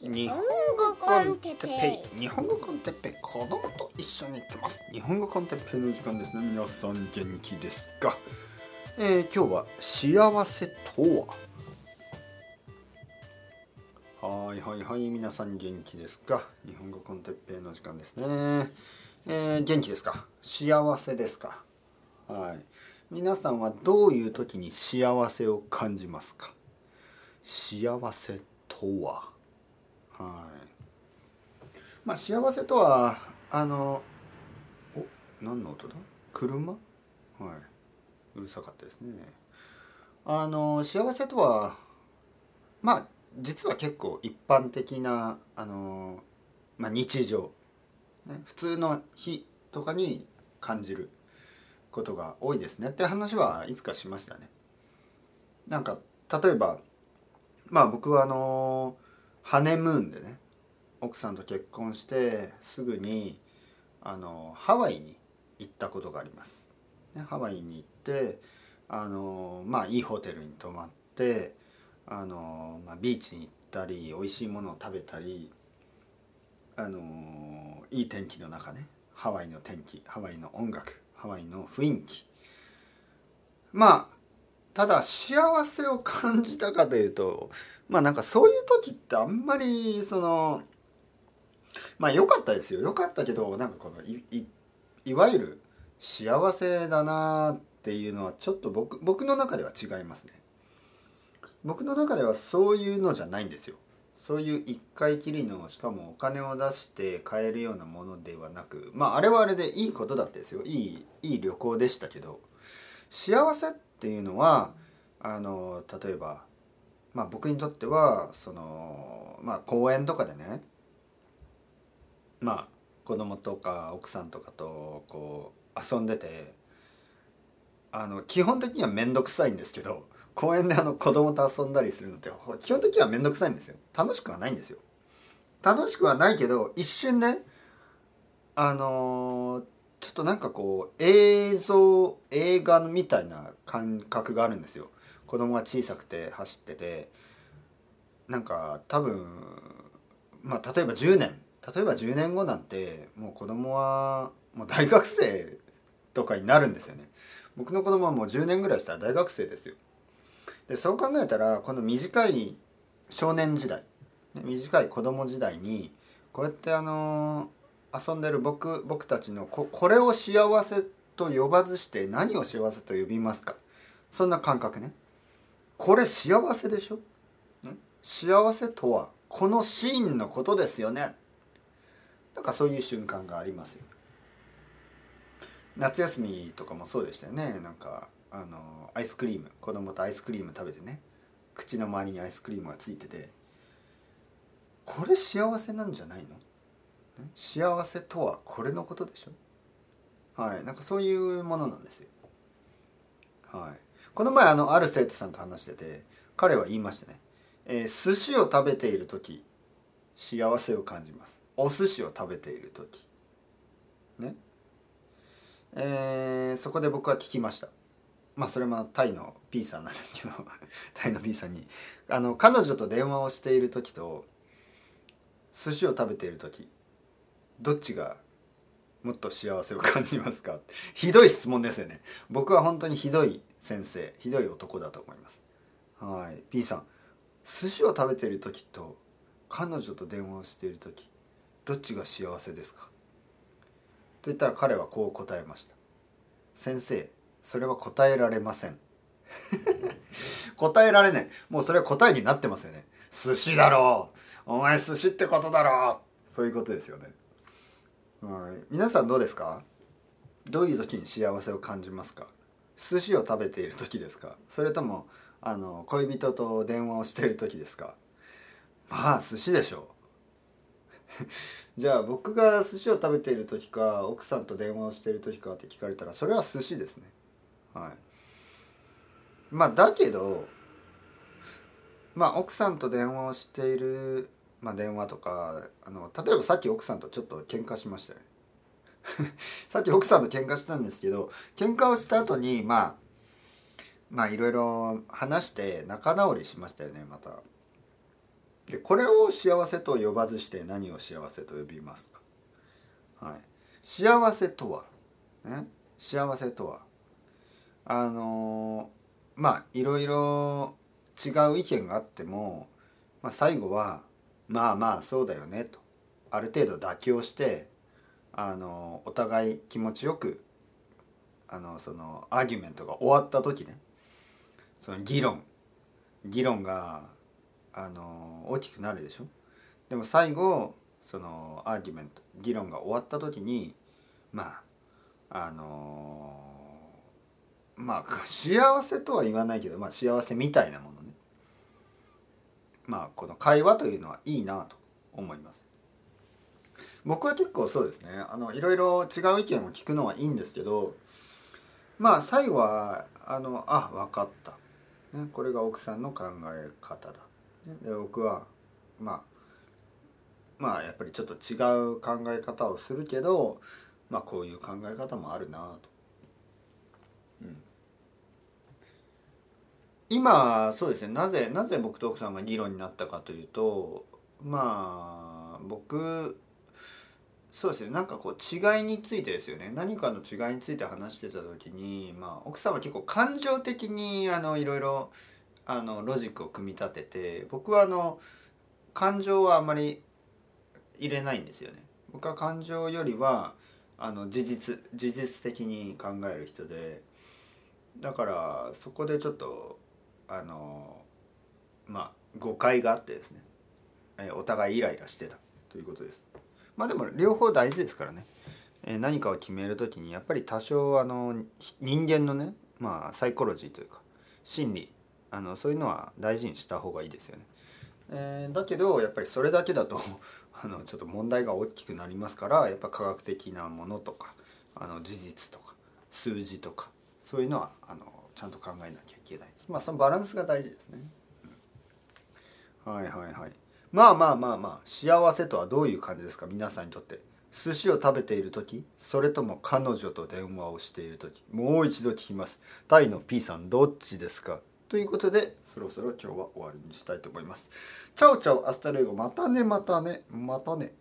日本語コンテッペイ。日本語コンテッペイ。子供と一緒に行ってます。日本語コンテッペイの時間ですね。皆さん元気ですか、えー、今日は幸せとは？はいはいはい。皆さん元気ですか？日本語コンテッペイの時間ですね。えー、元気ですか？幸せですか？はい。皆さんはどういう時に幸せを感じますか？幸せとは？はい。まあ幸せとはあのお何の音だ？車？はい。うるさかったですね。あの幸せとはまあ実は結構一般的なあの、まあ、日常、ね、普通の日とかに感じることが多いですね。って話はいつかしましたね。なんか例えばまあ僕はあのハネムーンでね奥さんと結婚してすぐにあのハワイに行ったことがあります。ね、ハワイに行ってあのまあいいホテルに泊まってあの、まあ、ビーチに行ったり美味しいものを食べたりあのいい天気の中ねハワイの天気ハワイの音楽ハワイの雰囲気まあただ幸せを感じたかというとまあなんかそういう時ってあんまりそのまあ良かったですよ。良かったけどなんかこのいいいわゆる幸せだなっていうのはちょっと僕僕の中では違いますね。僕の中ではそういうのじゃないんですよ。そういう一回きりのしかもお金を出して買えるようなものではなくまああれはあれでいいことだったですよ。いいいい旅行でしたけど。幸せっていうのはあの例えばまあ僕にとってはそのまあ公園とかでねまあ子供とか奥さんとかとこう遊んでてあの基本的には面倒くさいんですけど公園であの子供と遊んだりするのって基本的には面倒くさいんですよ。楽しくはないんですよ。楽しくはないけど一瞬ねあのー、ちょっとなんかこう映像映画みたいな感覚があるんですよ。子供が小さくて走っててなんか多分まあ例えば10年例えば10年後なんてもう子供はもう大学生とかになるんですよね。僕の子供はもう10年ぐらいしたら大学生ですよ。でそう考えたらこの短い少年時代短い子供時代にこうやってあの遊んでる僕僕たちのここれを幸せと呼ばずして何を幸せと呼びますか？そんな感覚ね。これ幸せでしょ？幸せとはこのシーンのことですよね。なんかそういう瞬間がありますよ。夏休みとかもそうでしたよね。なんかあのアイスクリーム子供とアイスクリーム食べてね。口の周りにアイスクリームがついてて。これ幸せなんじゃないの？幸せとはこれのことでしょ？はい。なんかそういうものなんですよ。はいこの前あのある生徒さんと話してて彼は言いましたね、えー、寿司を食べている時幸せを感じます。お寿司を食べている時。ね。えー、そこで僕は聞きました。まあそれもタイの P さんなんですけど タイの P さんに。あの彼女と電話をしている時と寿司を食べている時どっちがもっと幸せを感じますか？ひどい質問ですよね。僕は本当にひどい先生ひどい男だと思います。はい。P さん寿司を食べてる時と彼女と電話をしている時どっちが幸せですか？と言ったら彼はこう答えました。先生それは答えられません。答えられない。もうそれは答えになってますよね。寿司だろう。お前寿司ってことだろう。そういうことですよね。はい。皆さんどうですか？どういう時に幸せを感じますか？寿司を食べている時ですか？それともあの恋人と電話をしている時ですか？まあ寿司でしょう。じゃあ僕が寿司を食べている時か奥さんと電話をしている時かって聞かれたらそれは寿司ですね。はい。まあだけどまあ奥さんと電話をしている、まあ、電話とかあの例えばさっき奥さんとちょっと喧嘩しましたよね。さっき奥さんと喧嘩したんですけど喧嘩をした後にまあまあいろいろ話して仲直りしましたよねまた。でこれを幸せと呼ばずして何を幸せと呼びますか、はい、幸せとは、ね、幸せとは？あのまあいろいろ違う意見があっても、まあ、最後はまあまあそうだよねと。ある程度妥協してあのお互い気持ちよくあのそのアーギュメントが終わった時ねその議論議論があの大きくなるでしょ？でも最後そのアーギュメント議論が終わった時にまああのまあ幸せとは言わないけど、まあ、幸せみたいなものね。まあこの会話というのはいいなと思います。僕は結構そうですね。あのいろいろ違う意見を聞くのはいいんですけどまあ最後はあのあ分かった、ね、これが奥さんの考え方だ、で僕はまあまあやっぱりちょっと違う考え方をするけどまあこういう考え方もあるなと。うん。今そうですね。なぜなぜ僕と奥さんが議論になったかというとまあ僕そうですねなんかこう違いについてですよね何かの違いについて話してた時に、まあ、奥さんは結構感情的にあのいろいろあのロジックを組み立てて僕はあの感情はあまり入れないんですよね。僕は感情よりはあの事実事実的に考える人でだからそこでちょっとあのまあ誤解があってですねお互いイライラしてたということです。まあでも両方大事ですからね、えー、何かを決める時にやっぱり多少あの人間のねまあサイコロジーというか心理あのそういうのは大事にした方がいいですよね。えー、だけどやっぱりそれだけだと あのちょっと問題が大きくなりますからやっぱ科学的なものとかあの事実とか数字とかそういうのはあのちゃんと考えなきゃいけないまあそのバランスが大事ですね。はいはいはい。まあまあまあまあ幸せとはどういう感じですか？皆さんにとって。寿司を食べている時それとも彼女と電話をしている時。もう一度聞きます。タイの P さんどっちですか？ということでそろそろ今日は終わりにしたいと思います。 ciao ciao hasta luego またねまたねまたね。